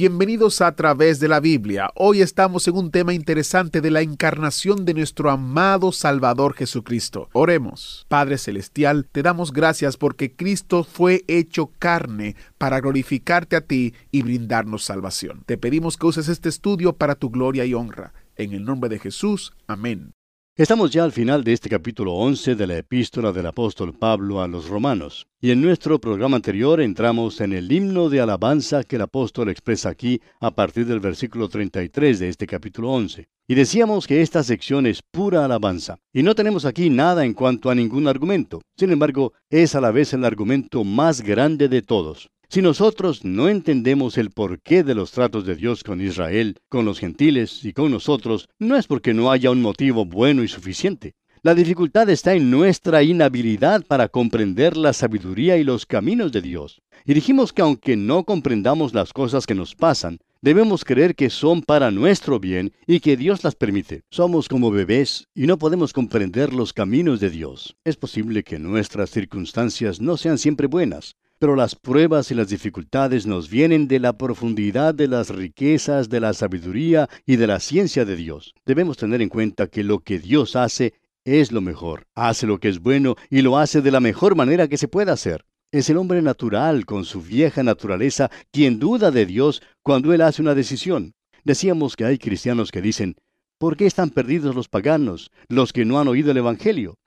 Bienvenidos a través de la Biblia. Hoy estamos en un tema interesante de la encarnación de nuestro amado Salvador Jesucristo. Oremos. Padre Celestial, te damos gracias porque Cristo fue hecho carne para glorificarte a ti y brindarnos salvación. Te pedimos que uses este estudio para tu gloria y honra. En el nombre de Jesús. Amén. Estamos ya al final de este capítulo 11 de la epístola del apóstol Pablo a los romanos. Y en nuestro programa anterior entramos en el himno de alabanza que el apóstol expresa aquí a partir del versículo 33 de este capítulo 11. Y decíamos que esta sección es pura alabanza. Y no tenemos aquí nada en cuanto a ningún argumento. Sin embargo, es a la vez el argumento más grande de todos. Si nosotros no entendemos el porqué de los tratos de Dios con Israel, con los gentiles y con nosotros, no es porque no haya un motivo bueno y suficiente. La dificultad está en nuestra inhabilidad para comprender la sabiduría y los caminos de Dios. Y dijimos que aunque no comprendamos las cosas que nos pasan, debemos creer que son para nuestro bien y que Dios las permite. Somos como bebés y no podemos comprender los caminos de Dios. Es posible que nuestras circunstancias no sean siempre buenas, pero las pruebas y las dificultades nos vienen de la profundidad de las riquezas, de la sabiduría y de la ciencia de Dios. Debemos tener en cuenta que lo que Dios hace es lo mejor, hace lo que es bueno y lo hace de la mejor manera que se pueda hacer. Es el hombre natural, con su vieja naturaleza, quien duda de Dios cuando él hace una decisión. Decíamos que hay cristianos que dicen, ¿por qué están perdidos los paganos, los que no han oído el Evangelio?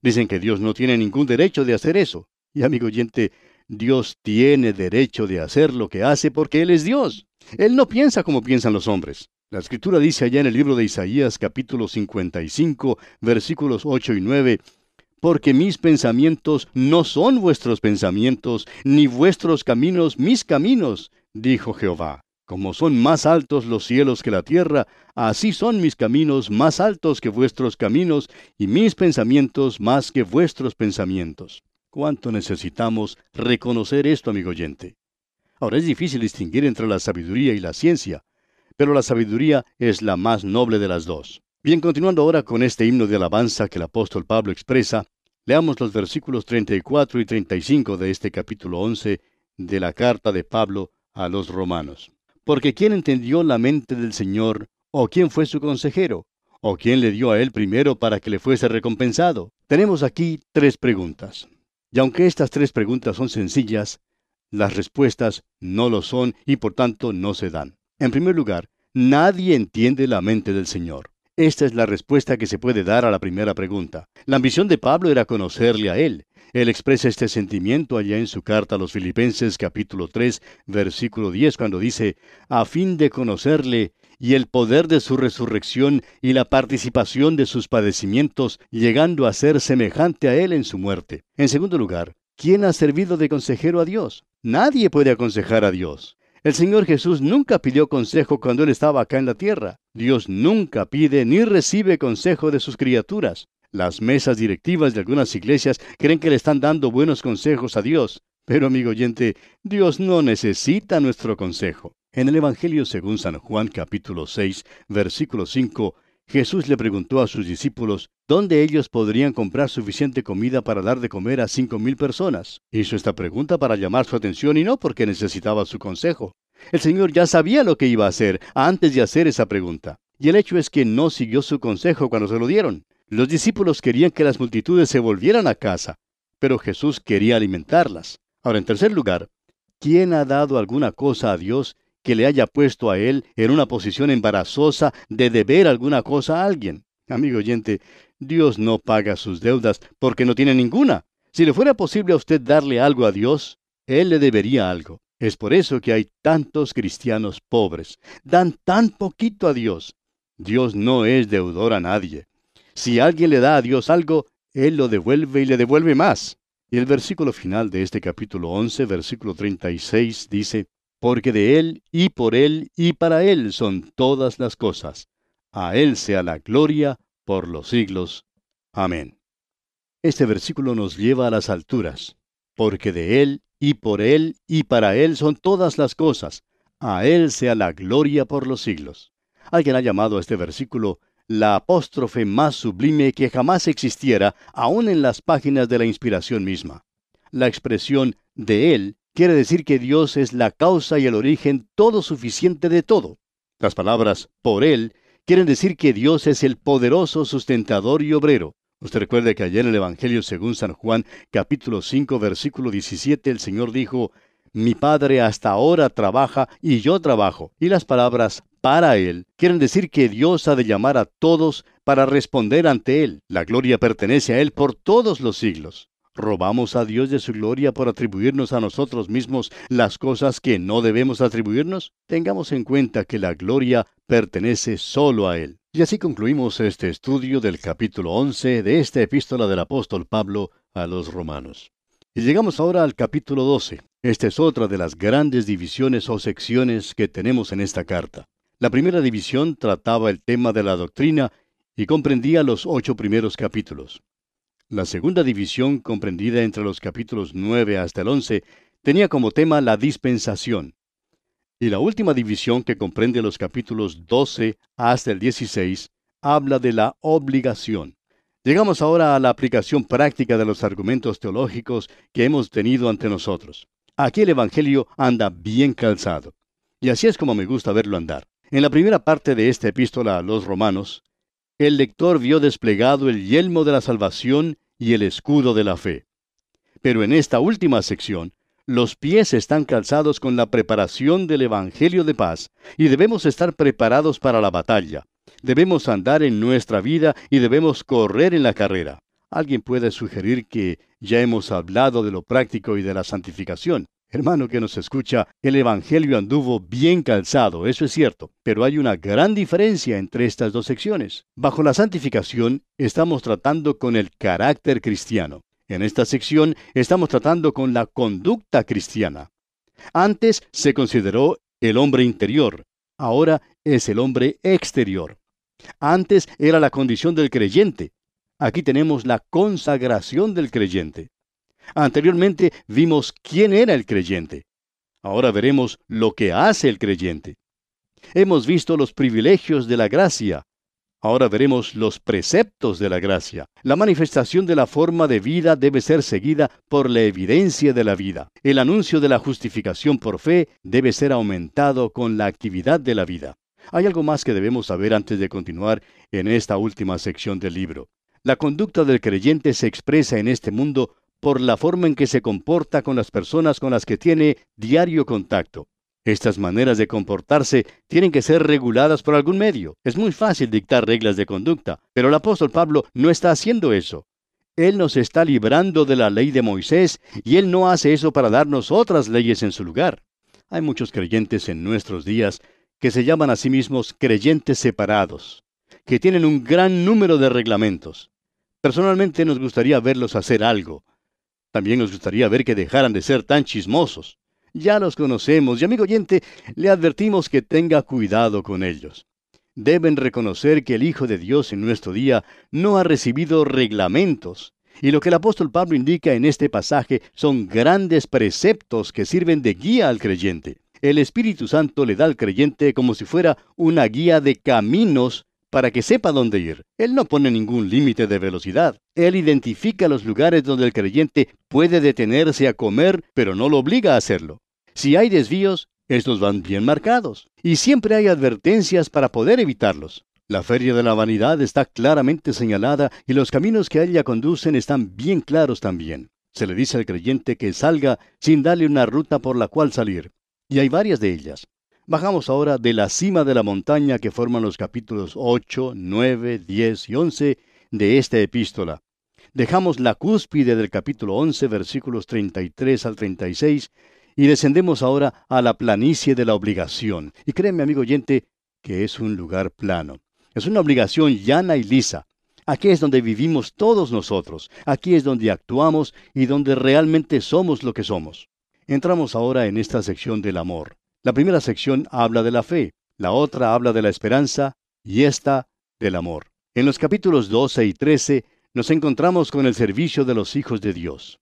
Dicen que Dios no tiene ningún derecho de hacer eso. Y amigo oyente, Dios tiene derecho de hacer lo que hace porque Él es Dios. Él no piensa como piensan los hombres. La escritura dice allá en el libro de Isaías capítulo 55 versículos 8 y 9, porque mis pensamientos no son vuestros pensamientos, ni vuestros caminos mis caminos, dijo Jehová. Como son más altos los cielos que la tierra, así son mis caminos más altos que vuestros caminos, y mis pensamientos más que vuestros pensamientos. ¿Cuánto necesitamos reconocer esto, amigo oyente? Ahora es difícil distinguir entre la sabiduría y la ciencia, pero la sabiduría es la más noble de las dos. Bien, continuando ahora con este himno de alabanza que el apóstol Pablo expresa, leamos los versículos 34 y 35 de este capítulo 11 de la carta de Pablo a los romanos. Porque ¿quién entendió la mente del Señor? ¿O quién fue su consejero? ¿O quién le dio a él primero para que le fuese recompensado? Tenemos aquí tres preguntas. Y aunque estas tres preguntas son sencillas, las respuestas no lo son y por tanto no se dan. En primer lugar, nadie entiende la mente del Señor. Esta es la respuesta que se puede dar a la primera pregunta. La ambición de Pablo era conocerle a Él. Él expresa este sentimiento allá en su carta a los Filipenses capítulo 3 versículo 10 cuando dice, a fin de conocerle y el poder de su resurrección y la participación de sus padecimientos, llegando a ser semejante a Él en su muerte. En segundo lugar, ¿quién ha servido de consejero a Dios? Nadie puede aconsejar a Dios. El Señor Jesús nunca pidió consejo cuando Él estaba acá en la tierra. Dios nunca pide ni recibe consejo de sus criaturas. Las mesas directivas de algunas iglesias creen que le están dando buenos consejos a Dios. Pero, amigo oyente, Dios no necesita nuestro consejo. En el Evangelio según San Juan capítulo 6, versículo 5, Jesús le preguntó a sus discípulos dónde ellos podrían comprar suficiente comida para dar de comer a cinco mil personas. Hizo esta pregunta para llamar su atención y no porque necesitaba su consejo. El Señor ya sabía lo que iba a hacer antes de hacer esa pregunta. Y el hecho es que no siguió su consejo cuando se lo dieron. Los discípulos querían que las multitudes se volvieran a casa, pero Jesús quería alimentarlas. Ahora, en tercer lugar, ¿quién ha dado alguna cosa a Dios que le haya puesto a él en una posición embarazosa de deber alguna cosa a alguien. Amigo oyente, Dios no paga sus deudas porque no tiene ninguna. Si le fuera posible a usted darle algo a Dios, Él le debería algo. Es por eso que hay tantos cristianos pobres. Dan tan poquito a Dios. Dios no es deudor a nadie. Si alguien le da a Dios algo, Él lo devuelve y le devuelve más. Y el versículo final de este capítulo 11, versículo 36, dice, porque de Él y por Él y para Él son todas las cosas. A Él sea la gloria por los siglos. Amén. Este versículo nos lleva a las alturas, porque de Él y por Él y para Él son todas las cosas. A Él sea la gloria por los siglos. Alguien ha llamado a este versículo la apóstrofe más sublime que jamás existiera, aun en las páginas de la inspiración misma. La expresión de Él quiere decir que Dios es la causa y el origen todo suficiente de todo. Las palabras por Él quieren decir que Dios es el poderoso sustentador y obrero. Usted recuerde que ayer en el Evangelio según San Juan, capítulo 5, versículo 17, el Señor dijo, Mi Padre hasta ahora trabaja y yo trabajo. Y las palabras para Él quieren decir que Dios ha de llamar a todos para responder ante Él. La gloria pertenece a Él por todos los siglos. ¿Robamos a Dios de su gloria por atribuirnos a nosotros mismos las cosas que no debemos atribuirnos? Tengamos en cuenta que la gloria pertenece solo a Él. Y así concluimos este estudio del capítulo 11 de esta epístola del apóstol Pablo a los romanos. Y llegamos ahora al capítulo 12. Esta es otra de las grandes divisiones o secciones que tenemos en esta carta. La primera división trataba el tema de la doctrina y comprendía los ocho primeros capítulos. La segunda división, comprendida entre los capítulos 9 hasta el 11, tenía como tema la dispensación. Y la última división, que comprende los capítulos 12 hasta el 16, habla de la obligación. Llegamos ahora a la aplicación práctica de los argumentos teológicos que hemos tenido ante nosotros. Aquí el Evangelio anda bien calzado. Y así es como me gusta verlo andar. En la primera parte de esta epístola a los romanos, el lector vio desplegado el yelmo de la salvación y el escudo de la fe. Pero en esta última sección, los pies están calzados con la preparación del Evangelio de paz y debemos estar preparados para la batalla. Debemos andar en nuestra vida y debemos correr en la carrera. Alguien puede sugerir que ya hemos hablado de lo práctico y de la santificación. Hermano que nos escucha, el Evangelio anduvo bien calzado, eso es cierto, pero hay una gran diferencia entre estas dos secciones. Bajo la santificación estamos tratando con el carácter cristiano. En esta sección estamos tratando con la conducta cristiana. Antes se consideró el hombre interior, ahora es el hombre exterior. Antes era la condición del creyente, aquí tenemos la consagración del creyente. Anteriormente vimos quién era el creyente. Ahora veremos lo que hace el creyente. Hemos visto los privilegios de la gracia. Ahora veremos los preceptos de la gracia. La manifestación de la forma de vida debe ser seguida por la evidencia de la vida. El anuncio de la justificación por fe debe ser aumentado con la actividad de la vida. Hay algo más que debemos saber antes de continuar en esta última sección del libro. La conducta del creyente se expresa en este mundo por la forma en que se comporta con las personas con las que tiene diario contacto. Estas maneras de comportarse tienen que ser reguladas por algún medio. Es muy fácil dictar reglas de conducta, pero el apóstol Pablo no está haciendo eso. Él nos está librando de la ley de Moisés y él no hace eso para darnos otras leyes en su lugar. Hay muchos creyentes en nuestros días que se llaman a sí mismos creyentes separados, que tienen un gran número de reglamentos. Personalmente nos gustaría verlos hacer algo, también nos gustaría ver que dejaran de ser tan chismosos. Ya los conocemos y amigo oyente, le advertimos que tenga cuidado con ellos. Deben reconocer que el Hijo de Dios en nuestro día no ha recibido reglamentos. Y lo que el apóstol Pablo indica en este pasaje son grandes preceptos que sirven de guía al creyente. El Espíritu Santo le da al creyente como si fuera una guía de caminos para que sepa dónde ir. Él no pone ningún límite de velocidad. Él identifica los lugares donde el creyente puede detenerse a comer, pero no lo obliga a hacerlo. Si hay desvíos, estos van bien marcados. Y siempre hay advertencias para poder evitarlos. La feria de la vanidad está claramente señalada y los caminos que a ella conducen están bien claros también. Se le dice al creyente que salga sin darle una ruta por la cual salir. Y hay varias de ellas. Bajamos ahora de la cima de la montaña que forman los capítulos 8, 9, 10 y 11 de esta epístola. Dejamos la cúspide del capítulo 11, versículos 33 al 36, y descendemos ahora a la planicie de la obligación. Y créeme, amigo oyente, que es un lugar plano. Es una obligación llana y lisa. Aquí es donde vivimos todos nosotros. Aquí es donde actuamos y donde realmente somos lo que somos. Entramos ahora en esta sección del amor. La primera sección habla de la fe, la otra habla de la esperanza y esta del amor. En los capítulos 12 y 13 nos encontramos con el servicio de los hijos de Dios.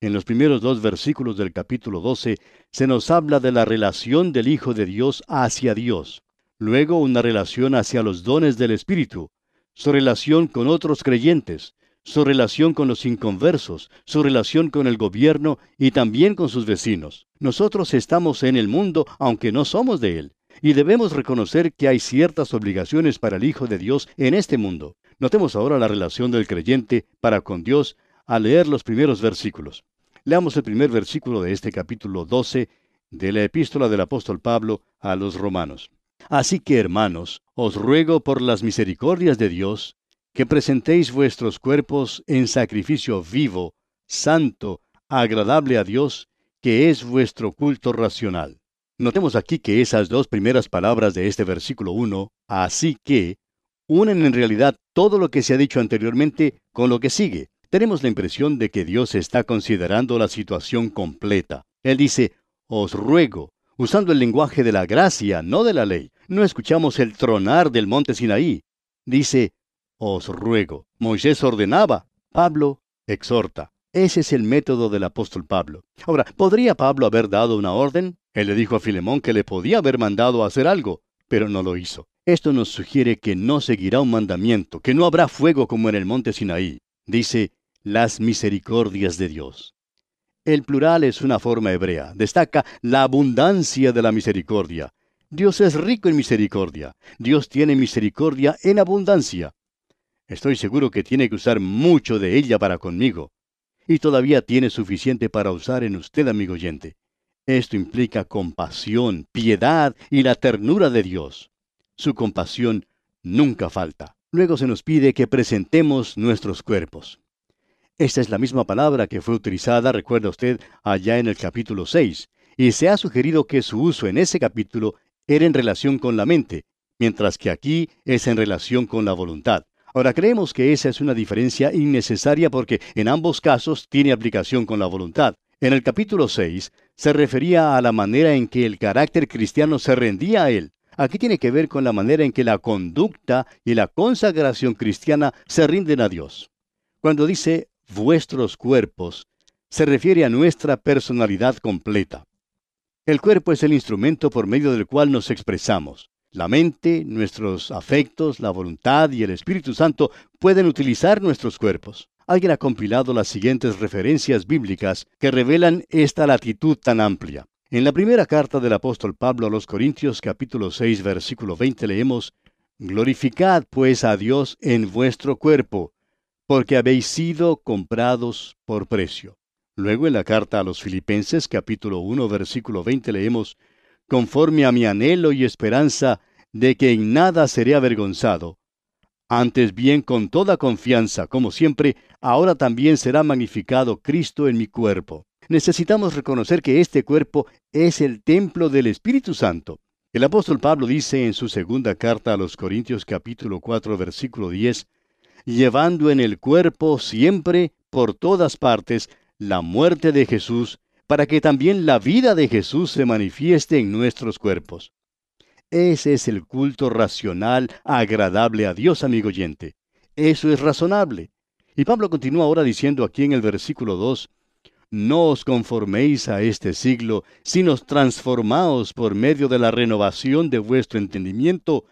En los primeros dos versículos del capítulo 12 se nos habla de la relación del Hijo de Dios hacia Dios, luego una relación hacia los dones del Espíritu, su relación con otros creyentes, su relación con los inconversos, su relación con el gobierno y también con sus vecinos. Nosotros estamos en el mundo aunque no somos de él, y debemos reconocer que hay ciertas obligaciones para el Hijo de Dios en este mundo. Notemos ahora la relación del creyente para con Dios al leer los primeros versículos. Leamos el primer versículo de este capítulo 12 de la epístola del apóstol Pablo a los romanos. Así que, hermanos, os ruego por las misericordias de Dios, que presentéis vuestros cuerpos en sacrificio vivo, santo, agradable a Dios, que es vuestro culto racional. Notemos aquí que esas dos primeras palabras de este versículo 1, así que, unen en realidad todo lo que se ha dicho anteriormente con lo que sigue. Tenemos la impresión de que Dios está considerando la situación completa. Él dice, os ruego, usando el lenguaje de la gracia, no de la ley. No escuchamos el tronar del monte Sinaí. Dice, os ruego. Moisés ordenaba, Pablo exhorta. Ese es el método del apóstol Pablo. Ahora, ¿podría Pablo haber dado una orden? Él le dijo a Filemón que le podía haber mandado a hacer algo, pero no lo hizo. Esto nos sugiere que no seguirá un mandamiento, que no habrá fuego como en el monte Sinaí. Dice, las misericordias de Dios. El plural es una forma hebrea. Destaca la abundancia de la misericordia. Dios es rico en misericordia. Dios tiene misericordia en abundancia. Estoy seguro que tiene que usar mucho de ella para conmigo. Y todavía tiene suficiente para usar en usted, amigo oyente. Esto implica compasión, piedad y la ternura de Dios. Su compasión nunca falta. Luego se nos pide que presentemos nuestros cuerpos. Esta es la misma palabra que fue utilizada, recuerda usted, allá en el capítulo 6, y se ha sugerido que su uso en ese capítulo era en relación con la mente, mientras que aquí es en relación con la voluntad. Ahora creemos que esa es una diferencia innecesaria porque en ambos casos tiene aplicación con la voluntad. En el capítulo 6 se refería a la manera en que el carácter cristiano se rendía a él. Aquí tiene que ver con la manera en que la conducta y la consagración cristiana se rinden a Dios. Cuando dice vuestros cuerpos, se refiere a nuestra personalidad completa. El cuerpo es el instrumento por medio del cual nos expresamos. La mente, nuestros afectos, la voluntad y el Espíritu Santo pueden utilizar nuestros cuerpos. Alguien ha compilado las siguientes referencias bíblicas que revelan esta latitud tan amplia. En la primera carta del apóstol Pablo a los Corintios capítulo 6 versículo 20 leemos, Glorificad pues a Dios en vuestro cuerpo, porque habéis sido comprados por precio. Luego en la carta a los Filipenses capítulo 1 versículo 20 leemos, conforme a mi anhelo y esperanza de que en nada seré avergonzado. Antes bien, con toda confianza, como siempre, ahora también será magnificado Cristo en mi cuerpo. Necesitamos reconocer que este cuerpo es el templo del Espíritu Santo. El apóstol Pablo dice en su segunda carta a los Corintios capítulo 4 versículo 10, llevando en el cuerpo siempre, por todas partes, la muerte de Jesús, para que también la vida de Jesús se manifieste en nuestros cuerpos. Ese es el culto racional agradable a Dios, amigo oyente. Eso es razonable. Y Pablo continúa ahora diciendo aquí en el versículo 2, No os conforméis a este siglo, sino transformaos por medio de la renovación de vuestro entendimiento,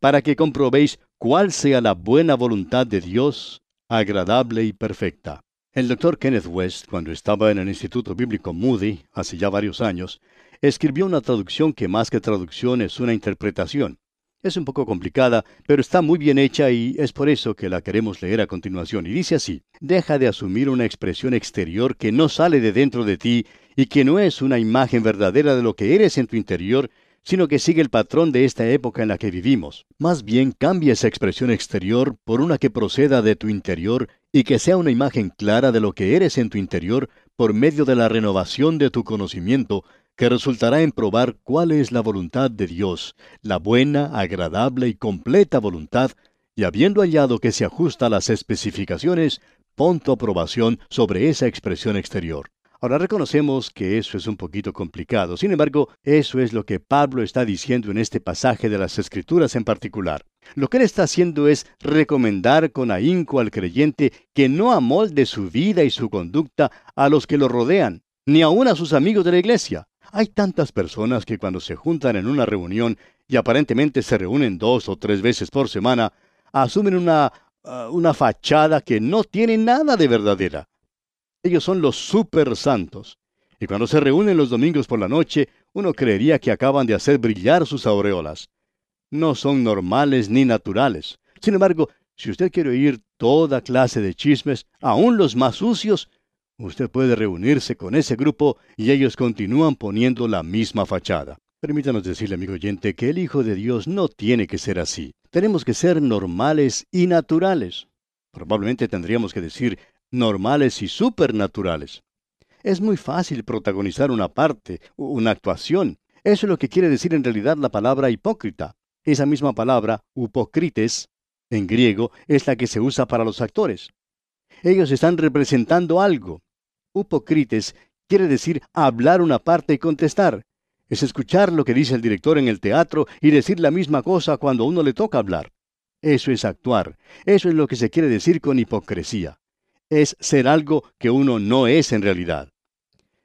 para que comprobéis cuál sea la buena voluntad de Dios, agradable y perfecta. El doctor Kenneth West, cuando estaba en el Instituto Bíblico Moody, hace ya varios años, escribió una traducción que más que traducción es una interpretación. Es un poco complicada, pero está muy bien hecha y es por eso que la queremos leer a continuación. Y dice así, deja de asumir una expresión exterior que no sale de dentro de ti y que no es una imagen verdadera de lo que eres en tu interior, sino que sigue el patrón de esta época en la que vivimos. Más bien cambia esa expresión exterior por una que proceda de tu interior y que sea una imagen clara de lo que eres en tu interior por medio de la renovación de tu conocimiento, que resultará en probar cuál es la voluntad de Dios, la buena, agradable y completa voluntad, y habiendo hallado que se ajusta a las especificaciones, pon tu aprobación sobre esa expresión exterior. Ahora reconocemos que eso es un poquito complicado. Sin embargo, eso es lo que Pablo está diciendo en este pasaje de las Escrituras en particular. Lo que él está haciendo es recomendar con ahínco al creyente que no amolde su vida y su conducta a los que lo rodean, ni aun a sus amigos de la iglesia. Hay tantas personas que cuando se juntan en una reunión y aparentemente se reúnen dos o tres veces por semana, asumen una, uh, una fachada que no tiene nada de verdadera. Ellos son los super santos. Y cuando se reúnen los domingos por la noche, uno creería que acaban de hacer brillar sus aureolas. No son normales ni naturales. Sin embargo, si usted quiere oír toda clase de chismes, aun los más sucios, usted puede reunirse con ese grupo y ellos continúan poniendo la misma fachada. Permítanos decirle, amigo oyente, que el Hijo de Dios no tiene que ser así. Tenemos que ser normales y naturales. Probablemente tendríamos que decir normales y supernaturales. Es muy fácil protagonizar una parte, una actuación. Eso es lo que quiere decir en realidad la palabra hipócrita. Esa misma palabra, upocrites, en griego, es la que se usa para los actores. Ellos están representando algo. Upocrites quiere decir hablar una parte y contestar. Es escuchar lo que dice el director en el teatro y decir la misma cosa cuando a uno le toca hablar. Eso es actuar. Eso es lo que se quiere decir con hipocresía es ser algo que uno no es en realidad.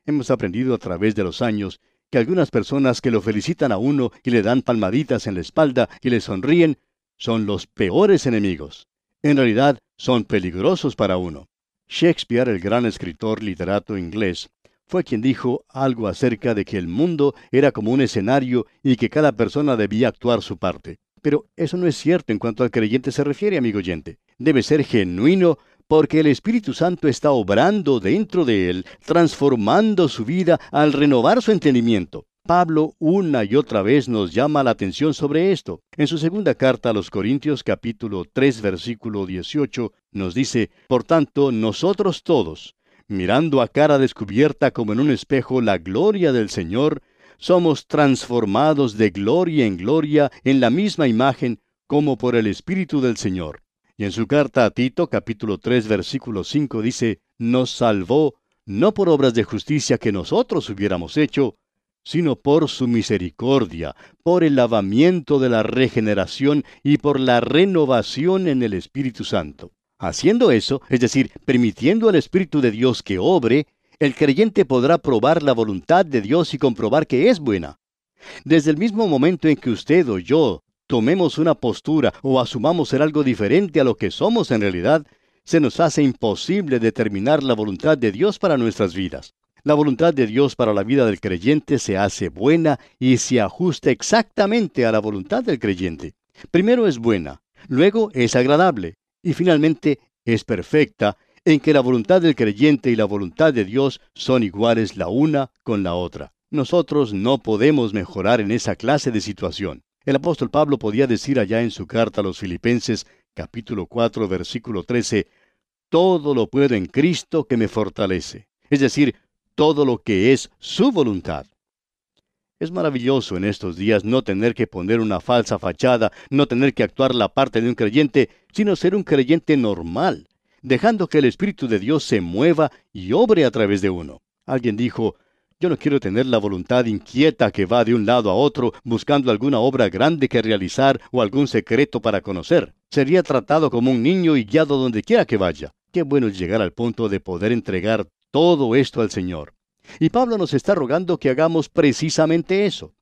Hemos aprendido a través de los años que algunas personas que lo felicitan a uno y le dan palmaditas en la espalda y le sonríen son los peores enemigos. En realidad son peligrosos para uno. Shakespeare, el gran escritor literato inglés, fue quien dijo algo acerca de que el mundo era como un escenario y que cada persona debía actuar su parte. Pero eso no es cierto en cuanto al creyente se refiere, amigo oyente. Debe ser genuino porque el Espíritu Santo está obrando dentro de él, transformando su vida al renovar su entendimiento. Pablo una y otra vez nos llama la atención sobre esto. En su segunda carta a los Corintios capítulo 3 versículo 18 nos dice, Por tanto, nosotros todos, mirando a cara descubierta como en un espejo la gloria del Señor, somos transformados de gloria en gloria en la misma imagen como por el Espíritu del Señor. Y en su carta a Tito, capítulo 3, versículo 5, dice, nos salvó no por obras de justicia que nosotros hubiéramos hecho, sino por su misericordia, por el lavamiento de la regeneración y por la renovación en el Espíritu Santo. Haciendo eso, es decir, permitiendo al Espíritu de Dios que obre, el creyente podrá probar la voluntad de Dios y comprobar que es buena. Desde el mismo momento en que usted o yo tomemos una postura o asumamos ser algo diferente a lo que somos en realidad, se nos hace imposible determinar la voluntad de Dios para nuestras vidas. La voluntad de Dios para la vida del creyente se hace buena y se ajusta exactamente a la voluntad del creyente. Primero es buena, luego es agradable y finalmente es perfecta en que la voluntad del creyente y la voluntad de Dios son iguales la una con la otra. Nosotros no podemos mejorar en esa clase de situación. El apóstol Pablo podía decir allá en su carta a los Filipenses, capítulo 4, versículo 13, Todo lo puedo en Cristo que me fortalece. Es decir, todo lo que es su voluntad. Es maravilloso en estos días no tener que poner una falsa fachada, no tener que actuar la parte de un creyente, sino ser un creyente normal, dejando que el Espíritu de Dios se mueva y obre a través de uno. Alguien dijo, yo no quiero tener la voluntad inquieta que va de un lado a otro buscando alguna obra grande que realizar o algún secreto para conocer. Sería tratado como un niño y guiado donde quiera que vaya. Qué bueno llegar al punto de poder entregar todo esto al Señor. Y Pablo nos está rogando que hagamos precisamente eso.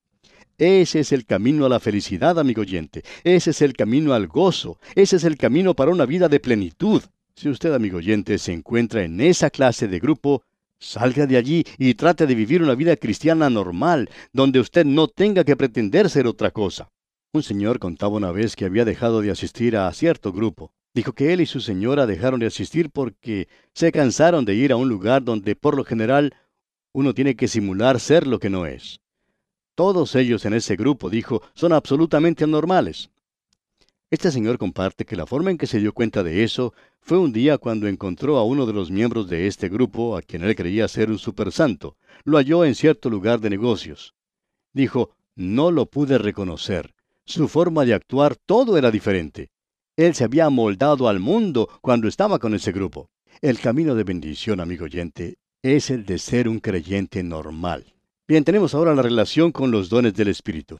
Ese es el camino a la felicidad, amigo oyente. Ese es el camino al gozo. Ese es el camino para una vida de plenitud. Si usted, amigo oyente, se encuentra en esa clase de grupo, Salga de allí y trate de vivir una vida cristiana normal, donde usted no tenga que pretender ser otra cosa. Un señor contaba una vez que había dejado de asistir a cierto grupo. Dijo que él y su señora dejaron de asistir porque se cansaron de ir a un lugar donde por lo general uno tiene que simular ser lo que no es. Todos ellos en ese grupo, dijo, son absolutamente anormales. Este señor comparte que la forma en que se dio cuenta de eso fue un día cuando encontró a uno de los miembros de este grupo, a quien él creía ser un supersanto. Lo halló en cierto lugar de negocios. Dijo, no lo pude reconocer. Su forma de actuar todo era diferente. Él se había moldado al mundo cuando estaba con ese grupo. El camino de bendición, amigo oyente, es el de ser un creyente normal. Bien, tenemos ahora la relación con los dones del Espíritu.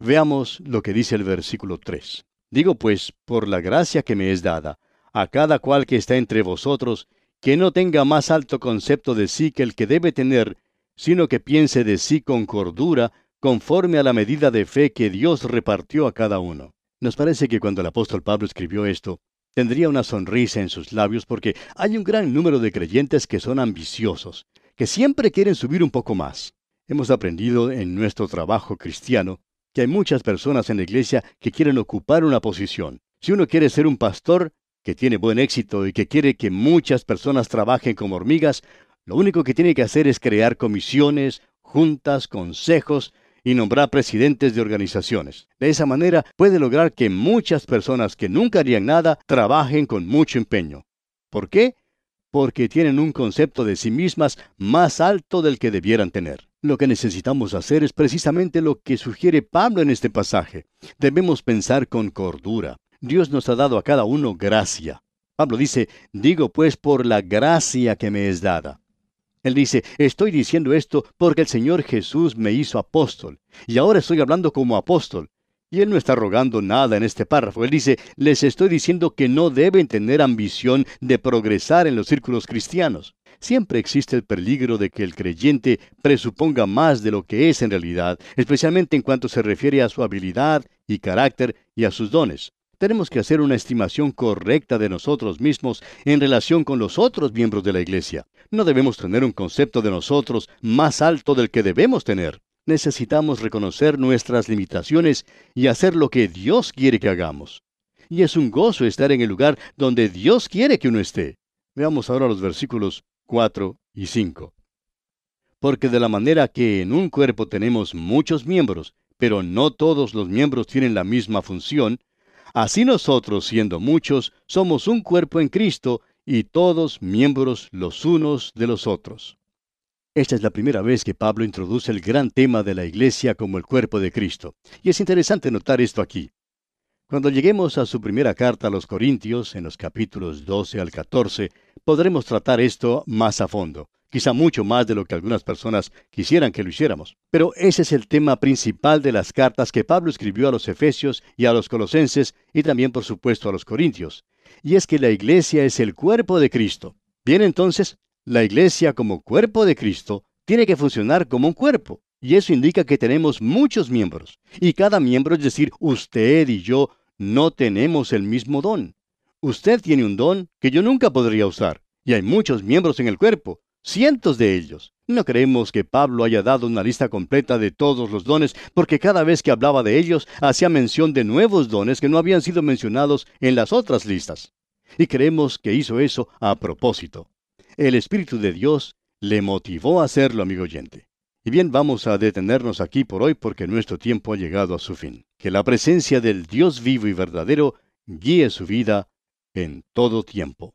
Veamos lo que dice el versículo 3. Digo pues, por la gracia que me es dada, a cada cual que está entre vosotros, que no tenga más alto concepto de sí que el que debe tener, sino que piense de sí con cordura, conforme a la medida de fe que Dios repartió a cada uno. Nos parece que cuando el apóstol Pablo escribió esto, tendría una sonrisa en sus labios porque hay un gran número de creyentes que son ambiciosos, que siempre quieren subir un poco más. Hemos aprendido en nuestro trabajo cristiano que hay muchas personas en la iglesia que quieren ocupar una posición. Si uno quiere ser un pastor que tiene buen éxito y que quiere que muchas personas trabajen como hormigas, lo único que tiene que hacer es crear comisiones, juntas, consejos, y nombrar presidentes de organizaciones. De esa manera puede lograr que muchas personas que nunca harían nada trabajen con mucho empeño. ¿Por qué? Porque tienen un concepto de sí mismas más alto del que debieran tener. Lo que necesitamos hacer es precisamente lo que sugiere Pablo en este pasaje. Debemos pensar con cordura. Dios nos ha dado a cada uno gracia. Pablo dice, digo pues por la gracia que me es dada. Él dice, estoy diciendo esto porque el Señor Jesús me hizo apóstol, y ahora estoy hablando como apóstol. Y él no está rogando nada en este párrafo. Él dice, les estoy diciendo que no deben tener ambición de progresar en los círculos cristianos. Siempre existe el peligro de que el creyente presuponga más de lo que es en realidad, especialmente en cuanto se refiere a su habilidad y carácter y a sus dones. Tenemos que hacer una estimación correcta de nosotros mismos en relación con los otros miembros de la Iglesia. No debemos tener un concepto de nosotros más alto del que debemos tener. Necesitamos reconocer nuestras limitaciones y hacer lo que Dios quiere que hagamos. Y es un gozo estar en el lugar donde Dios quiere que uno esté. Veamos ahora los versículos 4 y 5. Porque de la manera que en un cuerpo tenemos muchos miembros, pero no todos los miembros tienen la misma función, Así nosotros, siendo muchos, somos un cuerpo en Cristo y todos miembros los unos de los otros. Esta es la primera vez que Pablo introduce el gran tema de la Iglesia como el cuerpo de Cristo. Y es interesante notar esto aquí. Cuando lleguemos a su primera carta a los Corintios, en los capítulos 12 al 14, podremos tratar esto más a fondo quizá mucho más de lo que algunas personas quisieran que lo hiciéramos. Pero ese es el tema principal de las cartas que Pablo escribió a los Efesios y a los Colosenses y también por supuesto a los Corintios. Y es que la iglesia es el cuerpo de Cristo. Bien entonces, la iglesia como cuerpo de Cristo tiene que funcionar como un cuerpo. Y eso indica que tenemos muchos miembros. Y cada miembro, es decir, usted y yo, no tenemos el mismo don. Usted tiene un don que yo nunca podría usar. Y hay muchos miembros en el cuerpo cientos de ellos. No creemos que Pablo haya dado una lista completa de todos los dones, porque cada vez que hablaba de ellos hacía mención de nuevos dones que no habían sido mencionados en las otras listas. Y creemos que hizo eso a propósito. El Espíritu de Dios le motivó a hacerlo, amigo oyente. Y bien, vamos a detenernos aquí por hoy porque nuestro tiempo ha llegado a su fin. Que la presencia del Dios vivo y verdadero guíe su vida en todo tiempo.